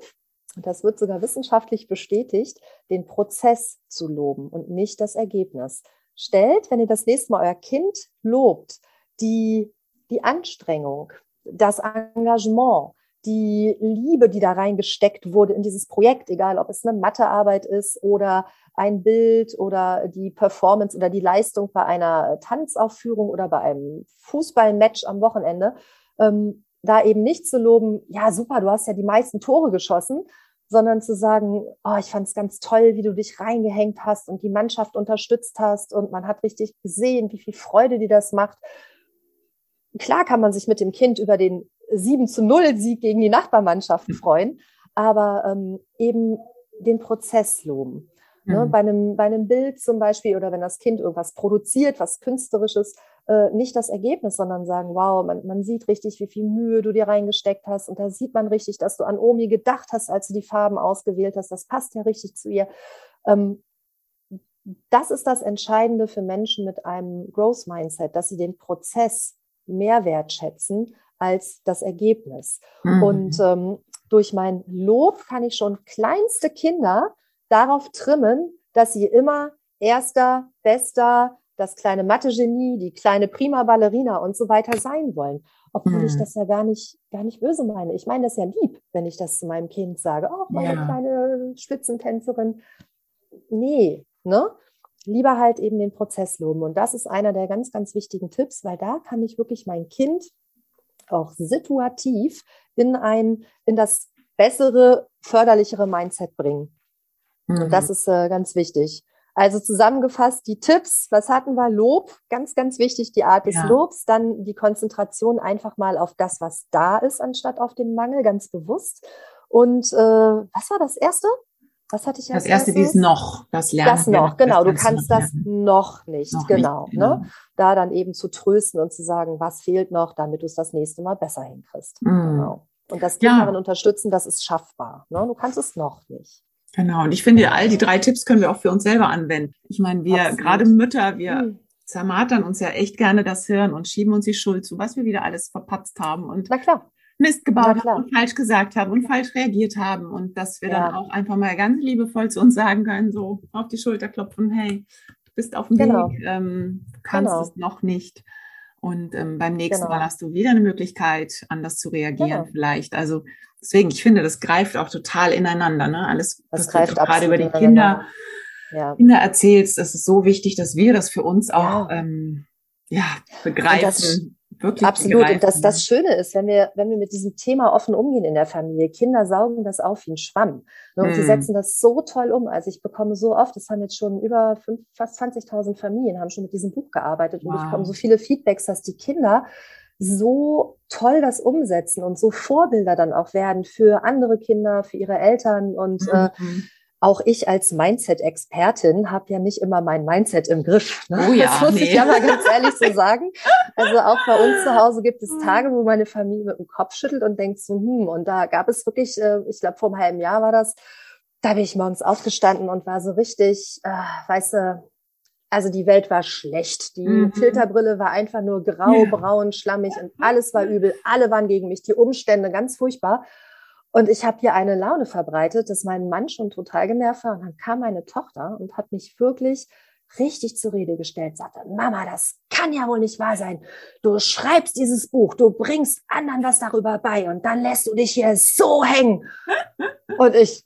und das wird sogar wissenschaftlich bestätigt, den Prozess zu loben und nicht das Ergebnis. Stellt, wenn ihr das nächste Mal euer Kind lobt, die, die Anstrengung, das Engagement, die Liebe, die da reingesteckt wurde in dieses Projekt, egal ob es eine Mathearbeit ist oder ein Bild oder die Performance oder die Leistung bei einer Tanzaufführung oder bei einem Fußballmatch am Wochenende, ähm, da eben nicht zu loben, ja super, du hast ja die meisten Tore geschossen, sondern zu sagen, oh, ich fand es ganz toll, wie du dich reingehängt hast und die Mannschaft unterstützt hast und man hat richtig gesehen, wie viel Freude dir das macht. Klar kann man sich mit dem Kind über den 7 zu 0 Sieg gegen die Nachbarmannschaften freuen, aber ähm, eben den Prozess loben. Ne? Mhm. Bei, einem, bei einem Bild zum Beispiel oder wenn das Kind irgendwas produziert, was künstlerisches, äh, nicht das Ergebnis, sondern sagen, wow, man, man sieht richtig, wie viel Mühe du dir reingesteckt hast und da sieht man richtig, dass du an Omi gedacht hast, als du die Farben ausgewählt hast. Das passt ja richtig zu ihr. Ähm, das ist das Entscheidende für Menschen mit einem Growth Mindset, dass sie den Prozess mehr wertschätzen als das Ergebnis. Mhm. Und ähm, durch mein Lob kann ich schon kleinste Kinder darauf trimmen, dass sie immer erster, bester, das kleine Mathe-Genie, die kleine Prima-Ballerina und so weiter sein wollen. Obwohl mhm. ich das ja gar nicht, gar nicht böse meine. Ich meine das ja lieb, wenn ich das zu meinem Kind sage. Oh, meine ja. kleine Spitzentänzerin. Nee, ne? Lieber halt eben den Prozess loben. Und das ist einer der ganz, ganz wichtigen Tipps, weil da kann ich wirklich mein Kind auch situativ in ein, in das bessere, förderlichere Mindset bringen. Mhm. Und das ist äh, ganz wichtig. Also zusammengefasst die Tipps, was hatten wir? Lob, ganz, ganz wichtig, die Art des ja. Lobs, dann die Konzentration einfach mal auf das, was da ist, anstatt auf den Mangel, ganz bewusst. Und äh, was war das Erste? Was hatte ich als Das Erste, dieses noch, das Lernen. Das noch, genau. Du kannst noch das noch nicht, noch genau, nicht, genau. Ne? Da dann eben zu trösten und zu sagen, was fehlt noch, damit du es das nächste Mal besser hinkriegst. Mhm. Genau. Und das Kind ja. darin unterstützen, das ist schaffbar. Ne? Du kannst es noch nicht. Genau, und ich finde, all die drei Tipps können wir auch für uns selber anwenden. Ich meine, wir, Absolut. gerade Mütter, wir hm. zermartern uns ja echt gerne das Hirn und schieben uns die Schuld zu, was wir wieder alles verpatzt haben und Na klar. Mist gebaut haben und falsch gesagt haben und falsch reagiert haben und dass wir ja. dann auch einfach mal ganz liebevoll zu uns sagen können, so auf die Schulter klopfen, hey, du bist auf dem genau. Weg, ähm, kannst genau. es noch nicht. Und ähm, beim nächsten genau. Mal hast du wieder eine Möglichkeit, anders zu reagieren genau. vielleicht. Also deswegen, ich finde, das greift auch total ineinander. Ne? Alles, das was du gerade über die Kinder, ja. Kinder erzählst, das ist so wichtig, dass wir das für uns auch ja, ähm, ja begreifen wirklich Absolut. Und das, das Schöne ist, wenn wir, wenn wir mit diesem Thema offen umgehen in der Familie, Kinder saugen das auf wie ein Schwamm. Ne? Und mm. die setzen das so toll um. Also ich bekomme so oft, das haben jetzt schon über fünf, fast 20.000 Familien, haben schon mit diesem Buch gearbeitet. Wow. Und ich bekomme so viele Feedbacks, dass die Kinder so toll das umsetzen und so Vorbilder dann auch werden für andere Kinder, für ihre Eltern und äh, mhm. äh, auch ich als Mindset-Expertin habe ja nicht immer mein Mindset im Griff. Ne? Oh ja, das muss nee. ich ja mal ganz ehrlich so sagen. Also auch bei uns zu Hause gibt es Tage, wo meine Familie mit dem Kopf schüttelt und denkt so, hm, und da gab es wirklich, äh, ich glaube vor einem halben Jahr war das, da bin ich morgens aufgestanden und war so richtig, äh, weißt du, also die Welt war schlecht. Die mhm. Filterbrille war einfach nur grau, braun, schlammig und alles war übel. Alle waren gegen mich, die Umstände ganz furchtbar. Und ich habe hier eine Laune verbreitet, dass mein Mann schon total genervt war. Und dann kam meine Tochter und hat mich wirklich richtig zur Rede gestellt, sagte, Mama, das kann ja wohl nicht wahr sein. Du schreibst dieses Buch, du bringst anderen was darüber bei und dann lässt du dich hier so hängen. Und ich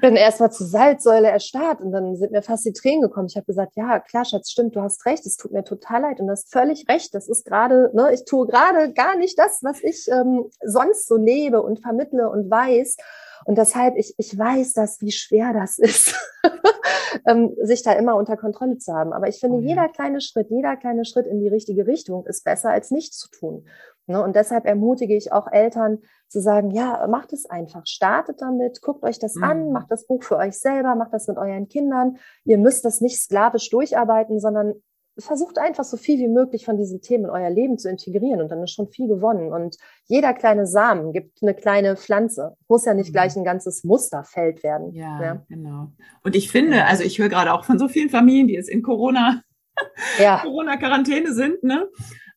bin erst mal zur Salzsäule erstarrt und dann sind mir fast die Tränen gekommen. Ich habe gesagt, ja, klar, Schatz, stimmt, du hast recht, es tut mir total leid und du hast völlig recht. Das ist gerade, ne, ich tue gerade gar nicht das, was ich ähm, sonst so lebe und vermittle und weiß. Und deshalb, ich, ich weiß das, wie schwer das ist, ähm, sich da immer unter Kontrolle zu haben. Aber ich finde, mhm. jeder kleine Schritt, jeder kleine Schritt in die richtige Richtung ist besser, als nichts zu tun. Ne? Und deshalb ermutige ich auch Eltern zu sagen, ja, macht es einfach, startet damit, guckt euch das mhm. an, macht das Buch für euch selber, macht das mit euren Kindern. Ihr müsst das nicht sklavisch durcharbeiten, sondern versucht einfach so viel wie möglich von diesen Themen in euer Leben zu integrieren und dann ist schon viel gewonnen. Und jeder kleine Samen gibt eine kleine Pflanze. Muss ja nicht mhm. gleich ein ganzes Musterfeld werden. Ja, ja, genau. Und ich finde, also ich höre gerade auch von so vielen Familien, die jetzt in Corona, ja. Corona-Quarantäne sind, ne?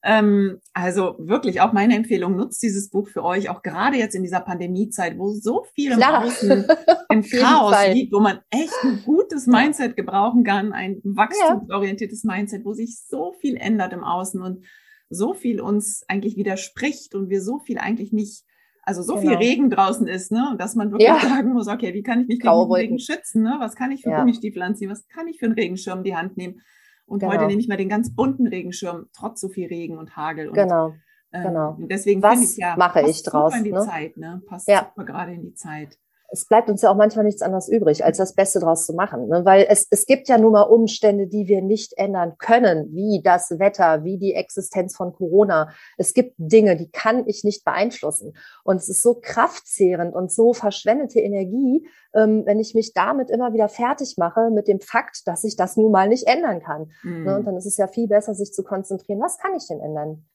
Ähm, also wirklich auch meine Empfehlung, nutzt dieses Buch für euch, auch gerade jetzt in dieser Pandemiezeit, wo so viel im Außen im Chaos liegt, wo man echt ein gutes Mindset gebrauchen kann, ein wachstumsorientiertes Mindset, wo sich so viel ändert im Außen und so viel uns eigentlich widerspricht und wir so viel eigentlich nicht also so genau. viel Regen draußen ist, ne, dass man wirklich ja. sagen muss, okay, wie kann ich mich gegen Regen schützen, ne? Was kann ich für ja. Gummistiefel anziehen? Was kann ich für einen Regenschirm in die Hand nehmen? Und genau. heute nehme ich mal den ganz bunten Regenschirm, trotz so viel Regen und Hagel. Und, genau. Ähm, genau. Und deswegen finde ich ja, mache ich draus, in die ne? Zeit, ne? Passt ja. super gerade in die Zeit es bleibt uns ja auch manchmal nichts anderes übrig, als das Beste draus zu machen. Ne? Weil es, es gibt ja nun mal Umstände, die wir nicht ändern können, wie das Wetter, wie die Existenz von Corona. Es gibt Dinge, die kann ich nicht beeinflussen. Und es ist so kraftzehrend und so verschwendete Energie, ähm, wenn ich mich damit immer wieder fertig mache mit dem Fakt, dass ich das nun mal nicht ändern kann. Mhm. Ne? Und dann ist es ja viel besser, sich zu konzentrieren. Was kann ich denn ändern?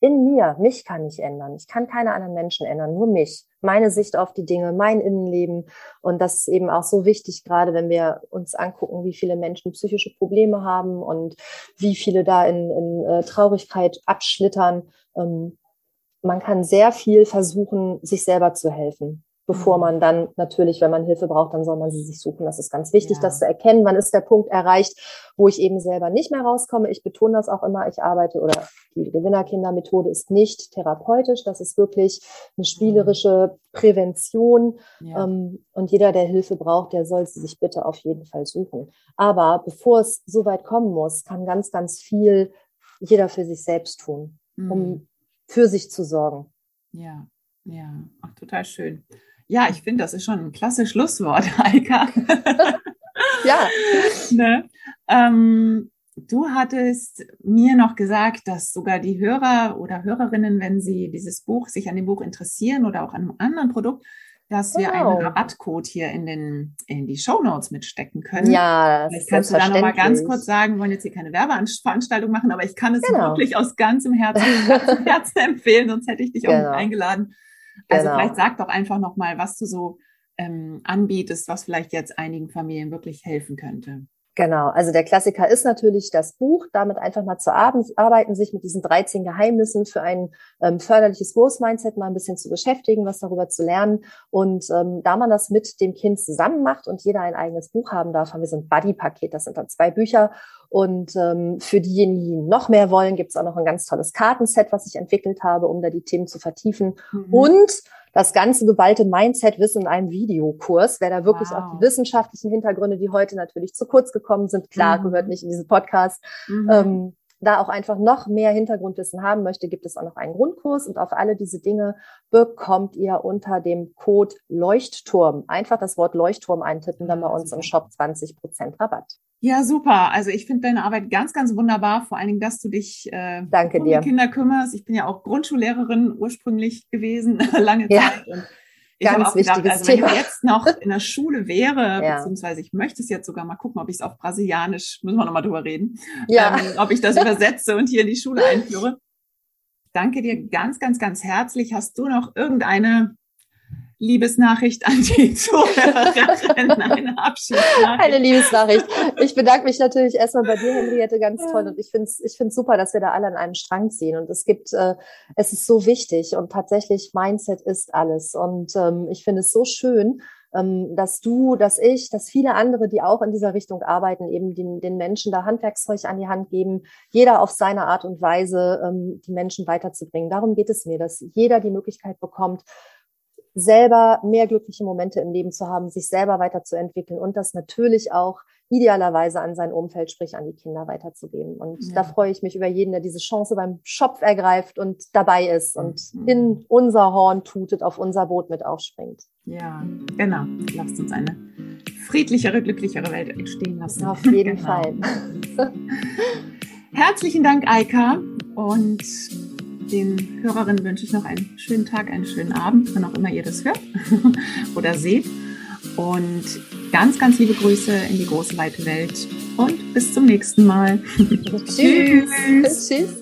In mir, mich kann ich ändern. Ich kann keine anderen Menschen ändern, nur mich, meine Sicht auf die Dinge, mein Innenleben. Und das ist eben auch so wichtig, gerade wenn wir uns angucken, wie viele Menschen psychische Probleme haben und wie viele da in, in äh, Traurigkeit abschlittern. Ähm, man kann sehr viel versuchen, sich selber zu helfen bevor mhm. man dann natürlich, wenn man Hilfe braucht, dann soll man sie sich suchen. Das ist ganz wichtig, ja. das zu erkennen. Wann ist der Punkt erreicht, wo ich eben selber nicht mehr rauskomme? Ich betone das auch immer. Ich arbeite oder die Gewinnerkindermethode ist nicht therapeutisch. Das ist wirklich eine spielerische Prävention. Ja. Ähm, und jeder, der Hilfe braucht, der soll sie sich bitte auf jeden Fall suchen. Aber bevor es so weit kommen muss, kann ganz, ganz viel jeder für sich selbst tun, um mhm. für sich zu sorgen. Ja, ja, Ach, total schön. Ja, ich finde, das ist schon ein klasse Schlusswort, Heika. ja. ne? ähm, du hattest mir noch gesagt, dass sogar die Hörer oder Hörerinnen, wenn sie dieses Buch, sich an dem Buch interessieren oder auch an einem anderen Produkt, dass wir genau. einen Rabattcode hier in den in die Show Notes mitstecken können. Ja, das Vielleicht kannst du da noch mal ganz kurz sagen, wir wollen jetzt hier keine Werbeveranstaltung machen, aber ich kann es genau. wirklich aus ganzem Herzen, Herzen empfehlen, sonst hätte ich dich genau. auch eingeladen. Also genau. vielleicht sag doch einfach nochmal, was du so ähm, anbietest, was vielleicht jetzt einigen Familien wirklich helfen könnte. Genau, also der Klassiker ist natürlich das Buch, damit einfach mal zu arbeiten, sich mit diesen 13 Geheimnissen für ein ähm, förderliches Growth-Mindset mal ein bisschen zu beschäftigen, was darüber zu lernen. Und ähm, da man das mit dem Kind zusammen macht und jeder ein eigenes Buch haben darf, haben wir so ein Buddy-Paket, das sind dann zwei Bücher. Und ähm, für diejenigen, die noch mehr wollen, gibt es auch noch ein ganz tolles Kartenset, was ich entwickelt habe, um da die Themen zu vertiefen. Mhm. Und das ganze geballte Mindset-Wissen in einem Videokurs. Wer da wirklich wow. auch die wissenschaftlichen Hintergründe, die heute natürlich zu kurz gekommen sind, klar, mhm. gehört nicht in diesen Podcast, mhm. ähm, da auch einfach noch mehr Hintergrundwissen haben möchte, gibt es auch noch einen Grundkurs und auf alle diese Dinge bekommt ihr unter dem Code Leuchtturm. Einfach das Wort Leuchtturm eintippen, dann bei uns im Shop 20 Prozent Rabatt. Ja, super. Also ich finde deine Arbeit ganz, ganz wunderbar. Vor allen Dingen, dass du dich äh, Danke um die Kinder kümmerst. Ich bin ja auch Grundschullehrerin ursprünglich gewesen, lange ja. Zeit. Und ich Ganz auch gedacht, also wenn ich jetzt noch in der Schule wäre, ja. beziehungsweise ich möchte es jetzt sogar mal gucken, ob ich es auf Brasilianisch, müssen wir nochmal drüber reden, ja. ähm, ob ich das übersetze und hier in die Schule einführe. Danke dir ganz, ganz, ganz herzlich. Hast du noch irgendeine Liebesnachricht an die Zuhörerin, eine Abschiedsnachricht. Eine Liebesnachricht. Ich bedanke mich natürlich erstmal bei dir, Henriette, ganz toll. Und ich finde es ich find's super, dass wir da alle an einem Strang ziehen. Und es gibt, äh, es ist so wichtig und tatsächlich Mindset ist alles. Und ähm, ich finde es so schön, ähm, dass du, dass ich, dass viele andere, die auch in dieser Richtung arbeiten, eben den, den Menschen da Handwerkszeug an die Hand geben, jeder auf seine Art und Weise ähm, die Menschen weiterzubringen. Darum geht es mir, dass jeder die Möglichkeit bekommt, selber mehr glückliche Momente im Leben zu haben, sich selber weiterzuentwickeln und das natürlich auch idealerweise an sein Umfeld, sprich an die Kinder weiterzugeben. Und ja. da freue ich mich über jeden, der diese Chance beim Schopf ergreift und dabei ist und mhm. in unser Horn tutet, auf unser Boot mit aufspringt. Ja, genau. Lasst uns eine friedlichere, glücklichere Welt entstehen lassen. Auf jeden genau. Fall. Herzlichen Dank, Eika. Und den Hörerinnen wünsche ich noch einen schönen Tag, einen schönen Abend, wann auch immer ihr das hört oder seht. Und ganz, ganz liebe Grüße in die große weite Welt und bis zum nächsten Mal. Tschüss. Tschüss.